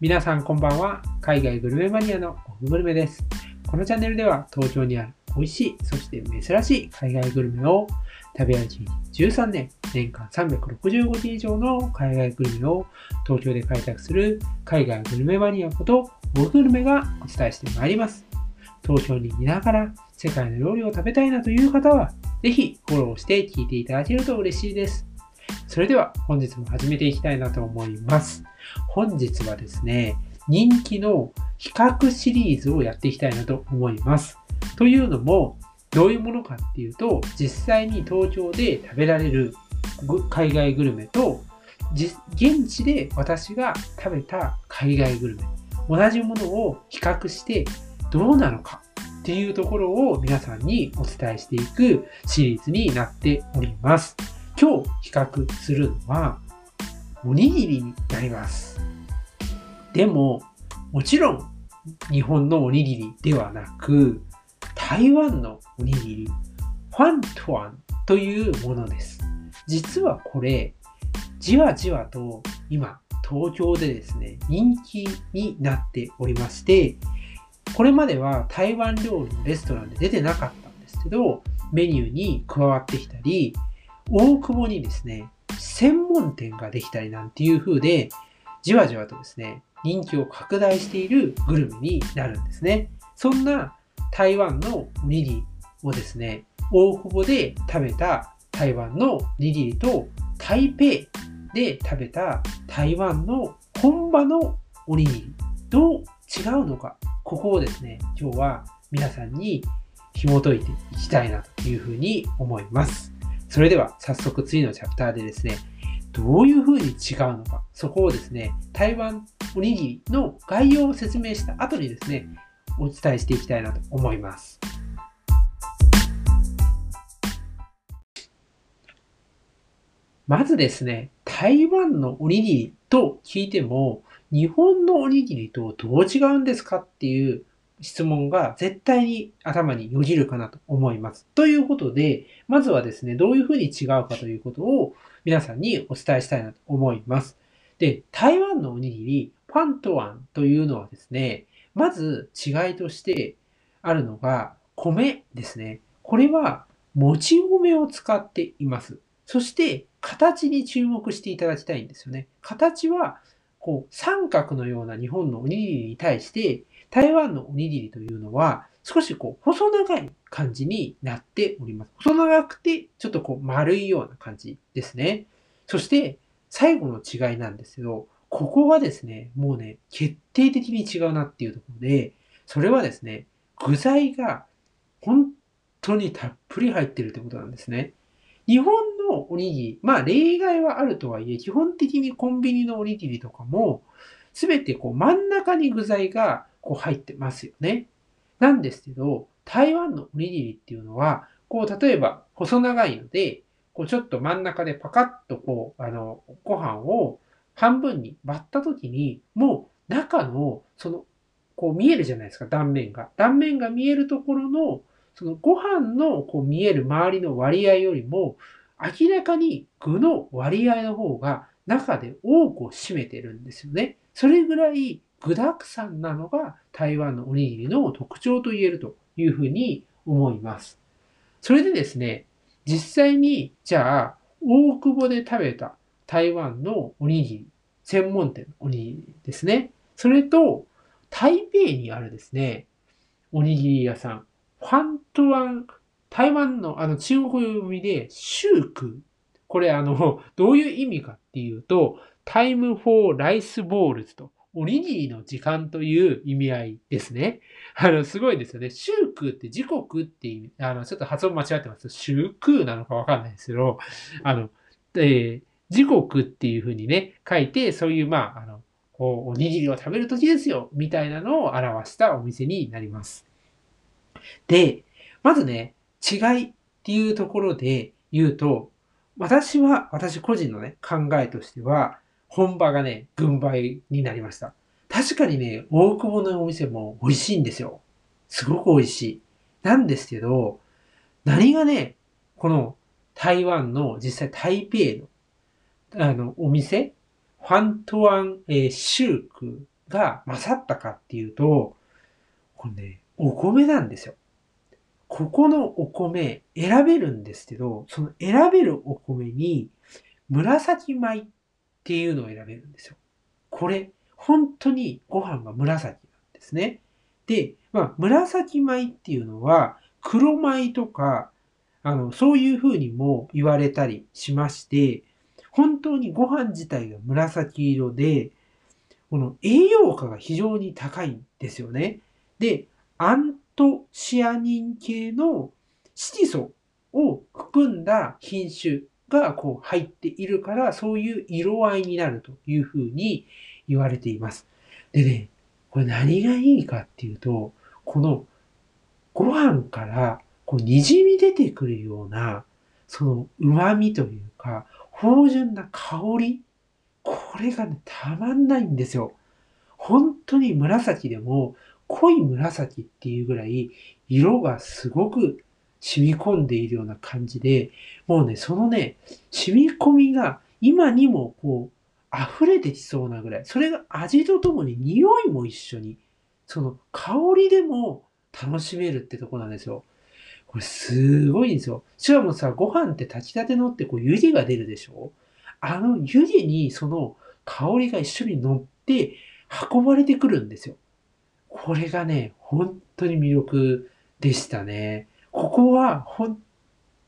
皆さんこんばんは。海外グルメマニアのオググルメです。このチャンネルでは東京にある美味しい、そして珍しい海外グルメを食べ歩き13年、年間365日以上の海外グルメを東京で開拓する海外グルメマニアことオググルメがお伝えしてまいります。東京にいながら世界の料理を食べたいなという方は、ぜひフォローして聞いていただけると嬉しいです。それでは本日も始めていきたいなと思います。本日はですね、人気の比較シリーズをやっていきたいなと思います。というのも、どういうものかっていうと、実際に東京で食べられる海外グルメと、現地で私が食べた海外グルメ、同じものを比較してどうなのかっていうところを皆さんにお伝えしていくシリーズになっております。今日比較するのは、おにぎりになります。でも、もちろん日本のおにぎりではなく、台湾のおにぎり、ファントワンというものです。実はこれ、じわじわと今、東京でですね、人気になっておりまして、これまでは台湾料理のレストランで出てなかったんですけど、メニューに加わってきたり、大久保にですね、専門店ができたりなんていう風で、じわじわとですね、人気を拡大しているグルメになるんですね。そんな台湾のおにぎりをですね、大久保で食べた台湾のおにぎりと台北で食べた台湾の本場のおにぎり、どう違うのか、ここをですね、今日は皆さんに紐解いていきたいなというふうに思います。それでは早速次のチャプターでですね、どういうふうに違うのか、そこをですね、台湾おにぎりの概要を説明した後にですね、お伝えしていきたいなと思います。まずですね、台湾のおにぎりと聞いても、日本のおにぎりとどう違うんですかっていう質問が絶対に頭によぎるかなと思います。ということで、まずはですね、どういうふうに違うかということを皆さんにお伝えしたいなと思います。で、台湾のおにぎり、ファントワンというのはですね、まず違いとしてあるのが米ですね。これはもち米を使っています。そして形に注目していただきたいんですよね。形はこう三角のような日本のおにぎりに対して台湾のおにぎりというのは少しこう細長い感じになっております。細長くてちょっとこう丸いような感じですね。そして最後の違いなんですけど、ここがですね、もうね、決定的に違うなっていうところで、それはですね、具材が本当にたっぷり入ってるってことなんですね。日本のおにぎり、まあ例外はあるとはいえ、基本的にコンビニのおにぎりとかも、すべてこう真ん中に具材がこう入ってますよね。なんですけど、台湾のおにぎりっていうのは、こう例えば細長いので、こうちょっと真ん中でパカッとこう、あの、ご飯を半分に割った時に、もう中の、その、こう見えるじゃないですか、断面が。断面が見えるところの、そのご飯のこう見える周りの割合よりも、明らかに具の割合の方が中で多くを占めてるんですよね。それぐらい具沢山なのが台湾のおにぎりの特徴と言えるというふうに思います。それでですね、実際に、じゃあ、大久保で食べた台湾のおにぎり、専門店のおにぎりですね。それと、台北にあるですね、おにぎり屋さん、飯糰、台湾のあの中国読みで、シューク。これあの、どういう意味かっていうと、 time for rice balls と、おにぎりの時間という意味合いですね。あの、すごいですよね。シュークって時刻って意味、あの、ちょっと発音間違ってます。シュークなのかわかんないですけど、あの、えー、時刻っていうふうにね、書いて、そういう、まあ、あの、こうおにぎりを食べるときですよ、みたいなのを表したお店になります。で、まずね、違いっていうところで言うと、私は、私個人のね、考えとしては、本場がね、軍配になりました。確かにね、大久保のお店も美味しいんですよ。すごく美味しい。なんですけど、何がね、この台湾の実際台北のあのお店、ファントワン、えー、シュークが勝ったかっていうと、これね、お米なんですよ。ここのお米選べるんですけど、その選べるお米に紫米っていうのを選べるんですよ。これ、本当にご飯が紫なんですね。で、まあ、紫米っていうのは、黒米とか、あの、そういう風にも言われたりしまして、本当にご飯自体が紫色で、この栄養価が非常に高いんですよね。で、アントシアニン系の色素を含んだ品種がこう入っているから、そういう色合いになるというふうに言われています。でね、これ何がいいかっていうと、このご飯からこう滲み出てくるような、その旨味というか、芳醇な香り、これがね、たまんないんですよ。本当に紫でも濃い紫っていうぐらい色がすごく染み込んでいるような感じで、もうね、そのね、染み込みが今にもこう溢れてきそうなぐらい、それが味とともに匂いも一緒に、その香りでも楽しめるってとこなんですよ。これすごいんですよ。しかもさ、ご飯って炊きたてのってこう湯気が出るでしょ？あの湯気にその香りが一緒に乗って運ばれてくるんですよ。これがね、本当に魅力でしたね。ここは本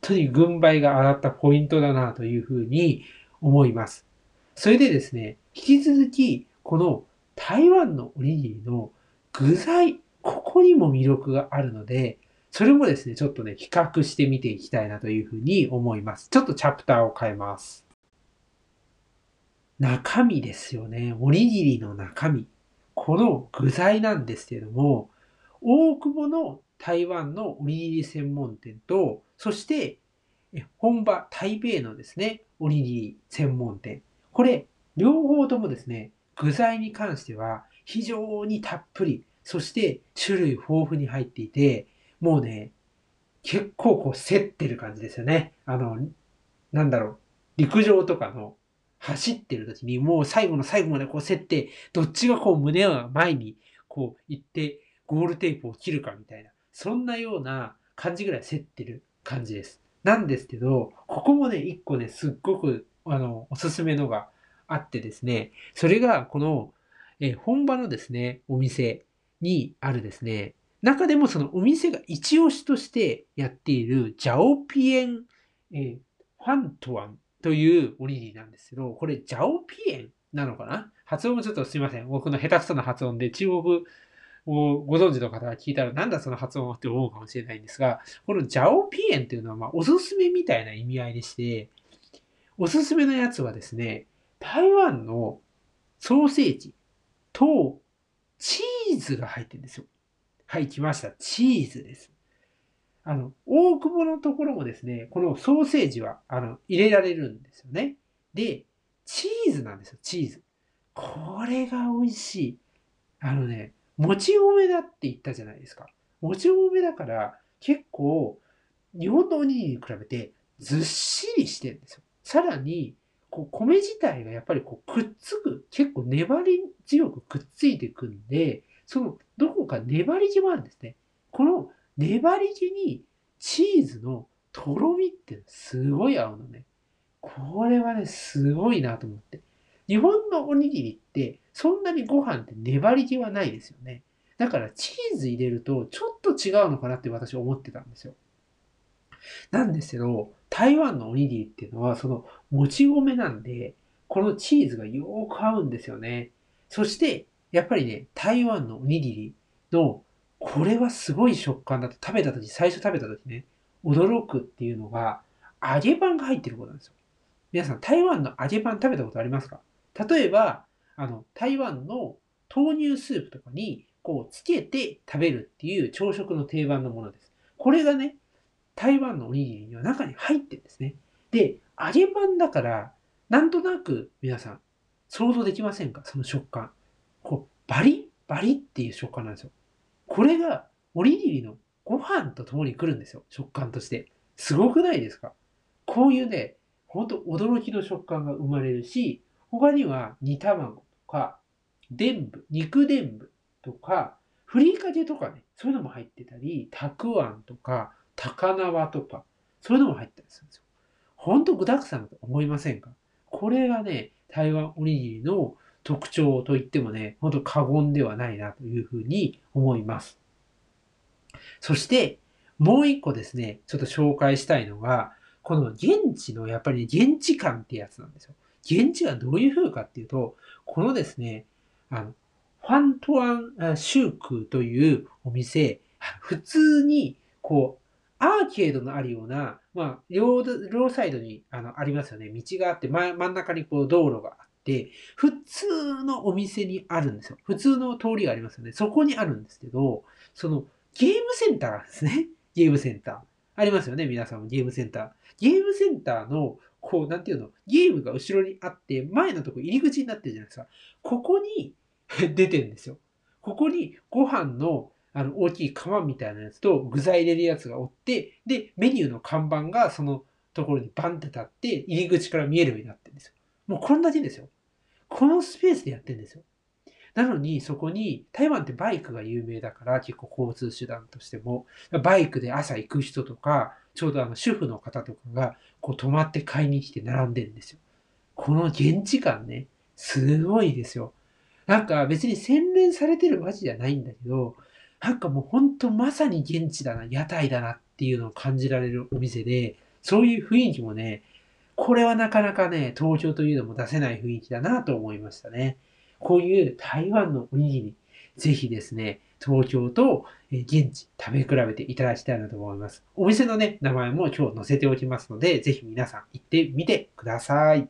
当に軍配が上がったポイントだなというふうに思います。それでですね、引き続き、この台湾のおにぎりの具材、ここにも魅力があるので、それもですね、ちょっとね、比較してみていきたいなというふうに思います。ちょっとチャプターを変えます。中身ですよね。おにぎりの中身。この具材なんですけども、大久保の台湾のおにぎり専門店と、そして本場台北のですね、おにぎり専門店。これ、両方ともですね、具材に関しては非常にたっぷり、そして種類豊富に入っていて、もうね、結構こう競ってる感じですよね。あの、なんだろう、陸上とかの走ってる時にもう最後の最後までこう競って、どっちがこう胸を前にこう行ってゴールテープを切るかみたいな、そんなような感じぐらい競ってる感じです。なんですけど、ここもね、一個ね、すっごくあの、おすすめのがあってですね、それがこの、え本場のですね、お店にあるですね、中でもそのお店が一押しとしてやっているジャオピエン、えファントワンというおにぎりなんですけど、これ、ジャオピエンなのかな？発音もちょっとすいません。僕の下手くそな発音で、中国をご存知の方が聞いたら、なんだその発音って思うかもしれないんですが、このジャオピエンっていうのは、まあ、おすすめみたいな意味合いでして、おすすめのやつはですね、台湾のソーセージとチーズが入ってるんですよ。はい、来ました。チーズです。あの、大久保のところもですね、このソーセージは、あの、入れられるんですよね。で、チーズなんですよ、チーズ。これが美味しい。あのね、もち米だって言ったじゃないですか。もち米だから、結構、日本のおにぎりに比べてずっしりしてるんですよ。さらに、こう米自体がやっぱりこうくっつく、結構粘り強くくっついてくんで、そのどこか粘り気もあるんですね。この粘り気にチーズのとろみってすごい合うのね。これはね、すごいなと思って。日本のおにぎりってそんなにご飯って粘り気はないですよね。だからチーズ入れるとちょっと違うのかなって私思ってたんですよ。なんですけど、台湾のおにぎりっていうのはそのもち米なんで、このチーズがよーく合うんですよね。そして、やっぱりね、台湾のおにぎりのこれはすごい食感だと食べた時、最初食べた時ね、驚くっていうのが、揚げパンが入ってることなんですよ。皆さん、台湾の揚げパン食べたことありますか？例えば、あの、台湾の豆乳スープとかに、こう、つけて食べるっていう朝食の定番のものです。これがね、台湾のおにぎりには中に入ってるんですね。で、揚げパンだから、なんとなく皆さん、想像できませんか？その食感。こう、バリバリっていう食感なんですよ。これがおにぎりのご飯と共に来るんですよ。食感として。すごくないですか？こういうね、ほんと驚きの食感が生まれるし、他には煮卵とか、伝部、肉伝部とか、ふりかけとかね、そういうのも入ってたり、たくあんとか、高輪とか、そういうのも入ったりするんですよ。ほんと具沢山と思いませんか？これがね、台湾おにぎりの特徴といってもね、ほんと過言ではないなというふうに思います。そして、もう一個ですね、ちょっと紹介したいのが、この現地のやっぱり現地感ってやつなんですよ。現地がどういう風かっていうと、このですね、あの、ファントワンシュークというお店、普通に、こう、アーケードのあるような、まあ、両、両サイドに、あの、ありますよね。道があって、真ん中にこう道路があって、普通のお店にあるんですよ。普通の通りがありますよね。そこにあるんですけど、その、ゲームセンターがですね。ゲームセンター。ありますよね。皆さんもゲームセンター。ゲームセンターの、こう、なんていうの、ゲームが後ろにあって、前のとこ入り口になってるじゃないですか。ここに 出てるんですよ。ここにご飯のあの大きい釜みたいなやつと具材入れるやつがおって、で、メニューの看板がそのところにバンって立って、入り口から見えるようになってるんですよ。もうこんだけですよ。このスペースでやってるんですよ。なのに、そこに、台湾ってバイクが有名だから、結構交通手段としても、バイクで朝行く人とか、ちょうどあの主婦の方とかが、こう泊まって買いに来て並んでるんですよ。この現地感ね、すごいですよ。なんか別に洗練されてる街じゃないんだけど、なんかもうほんとまさに現地だな、屋台だなっていうのを感じられるお店で、そういう雰囲気もね、これはなかなかね、東京というのも出せない雰囲気だなと思いましたね。こういう台湾のおにぎり、ぜひですね、東京と現地食べ比べていただきたいなと思います。お店のね、名前も今日載せておきますので、ぜひ皆さん行ってみてください。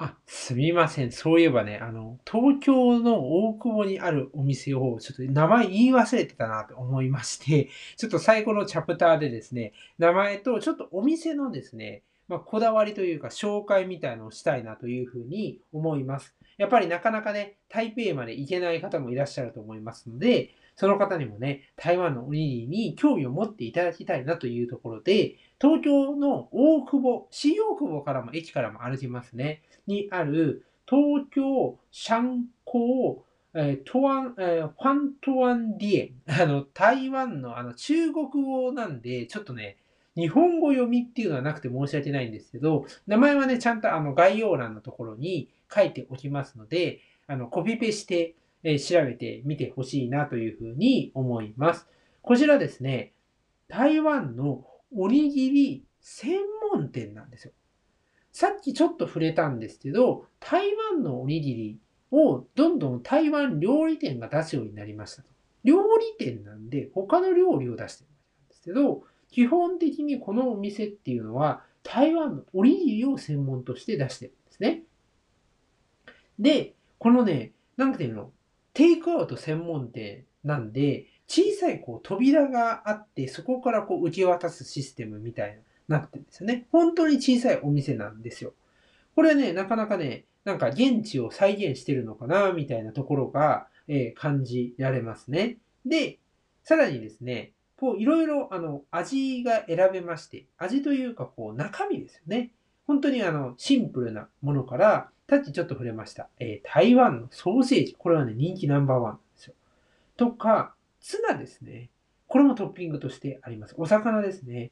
あ、すみません。そういえばね、あの、東京の大久保にあるお店を、ちょっと名前言い忘れてたなと思いまして、ちょっと最後のチャプターでですね、名前とちょっとお店のですね、まあ、こだわりというか紹介みたいのをしたいなというふうに思います。やっぱりなかなかね、台北まで行けない方もいらっしゃると思いますので、その方にもね、台湾のおにぎりに興味を持っていただきたいなというところで、東京の大久保、新大久保からも駅からも歩きますね、にある東京シャンコー、えー、トワン、え、ファントワンディエン。あの、台湾のあの中国語なんで、ちょっとね、日本語読みっていうのはなくて申し訳ないんですけど、名前はね、ちゃんとあの概要欄のところに書いておきますので、あの、コピペして、え調べてみてほしいなというふうに思います。こちらですね、台湾のおにぎり専門店なんですよ。さっきちょっと触れたんですけど、台湾のおにぎりをどんどん台湾料理店が出すようになりましたと。料理店なんで他の料理を出してるわけなんですけど、基本的にこのお店っていうのは台湾のおにぎりを専門として出してるんですね。で、このね、なんていうの、テイクアウト専門店なんで、小さいこう扉があって、そこからこう受け渡すシステムみたいになってるんですよね。本当に小さいお店なんですよ。これね、なかなかね、なんか現地を再現してるのかな、みたいなところが、えー、感じられますね。で、さらにですね、こういろいろあの味が選べまして、味というかこう中身ですよね。本当にあのシンプルなものから、さっきちょっと触れました。えー、台湾のソーセージ。これはね、人気ナンバーワンなんですよ。とか、ツナですね。これもトッピングとしてあります。お魚ですね。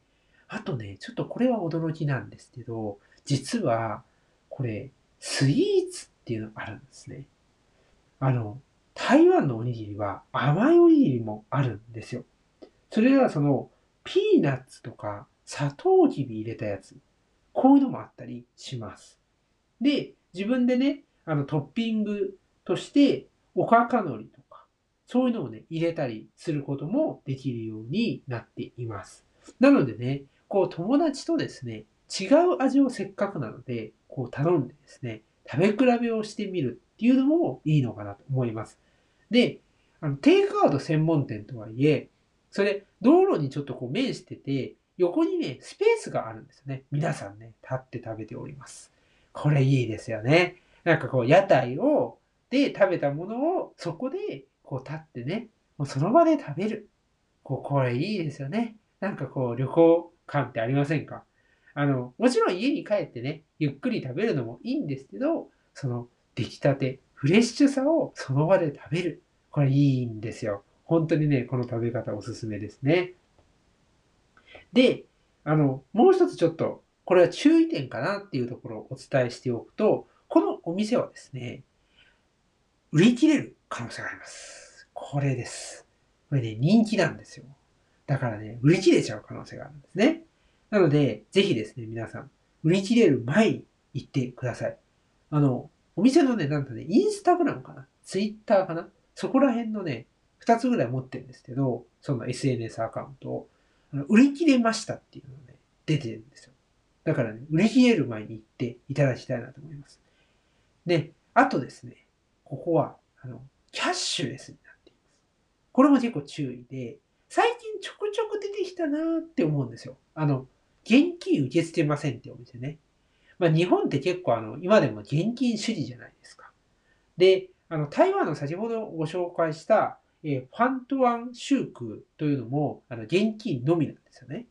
あとね、ちょっとこれは驚きなんですけど、実は、これ、スイーツっていうのがあるんですね。あの、台湾のおにぎりは甘いおにぎりもあるんですよ。それではその、ピーナッツとか砂糖きび入れたやつ。こういうのもあったりします。で、自分でね、あのトッピングとして、おかかのりとか、そういうのをね、入れたりすることもできるようになっています。なのでね、こう友達とですね、違う味をせっかくなので、こう頼んでですね、食べ比べをしてみるっていうのもいいのかなと思います。で、あの、テイクアウト専門店とはいえ、それ、道路にちょっとこう面してて、横にね、スペースがあるんですよね。皆さんね、立って食べております。これいいですよね。なんかこう、屋台を、で食べたものを、そこで、こう立ってね、もうその場で食べる。こう、これいいですよね。なんかこう、旅行感ってありませんか？あの、もちろん家に帰ってね、ゆっくり食べるのもいいんですけど、その、出来たて、フレッシュさをその場で食べる。これいいんですよ。本当にね、この食べ方おすすめですね。で、あの、もう一つちょっと、これは注意点かなっていうところをお伝えしておくと、このお店はですね、売り切れる可能性があります。これです。これね、人気なんですよ。だからね、売り切れちゃう可能性があるんですね。なので、ぜひですね、皆さん、売り切れる前に行ってください。あの、お店のね、なんとね、インスタグラムかな？ツイッターかな？そこら辺のね、二つぐらい持ってるんですけど、その SNS アカウントを、あの売り切れましたっていうのがね、出てるんですよ。だからね、売り切れる前に行っていただきたいなと思います。で、あとですね、ここは、あの、キャッシュレスになっています。これも結構注意で、最近ちょくちょく出てきたなーって思うんですよ。あの、現金受け付けませんってお店ね。まあ日本って結構あの、今でも現金主義じゃないですか。で、あの、台湾の先ほどご紹介した、え、ファントワンシュークというのも、あの、現金のみなんですよね。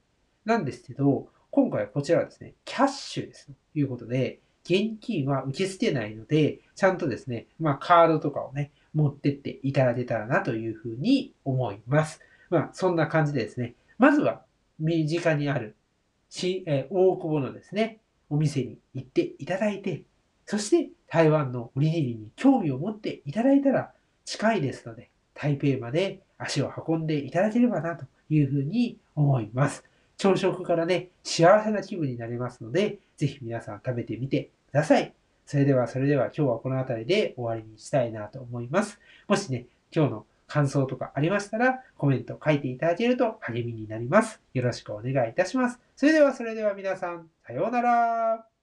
なんですけど、今回はこちらはですね、キャッシュですということで、現金は受け付けないので、ちゃんとですね、まあカードとかをね、持ってっていただけたらなというふうに思います。まあそんな感じでですね、まずは身近にあるし、え、大久保のですね、お店に行っていただいて、そして台湾のおにぎりに興味を持っていただいたら近いですので、台北まで足を運んでいただければなというふうに思います。朝食からね、幸せな気分になりますので、ぜひ皆さん食べてみてください。それでは、それでは今日はこの辺りで終わりにしたいなと思います。もしね、今日の感想とかありましたら、コメント書いていただけると励みになります。よろしくお願いいたします。それでは、それでは皆さん、さようなら。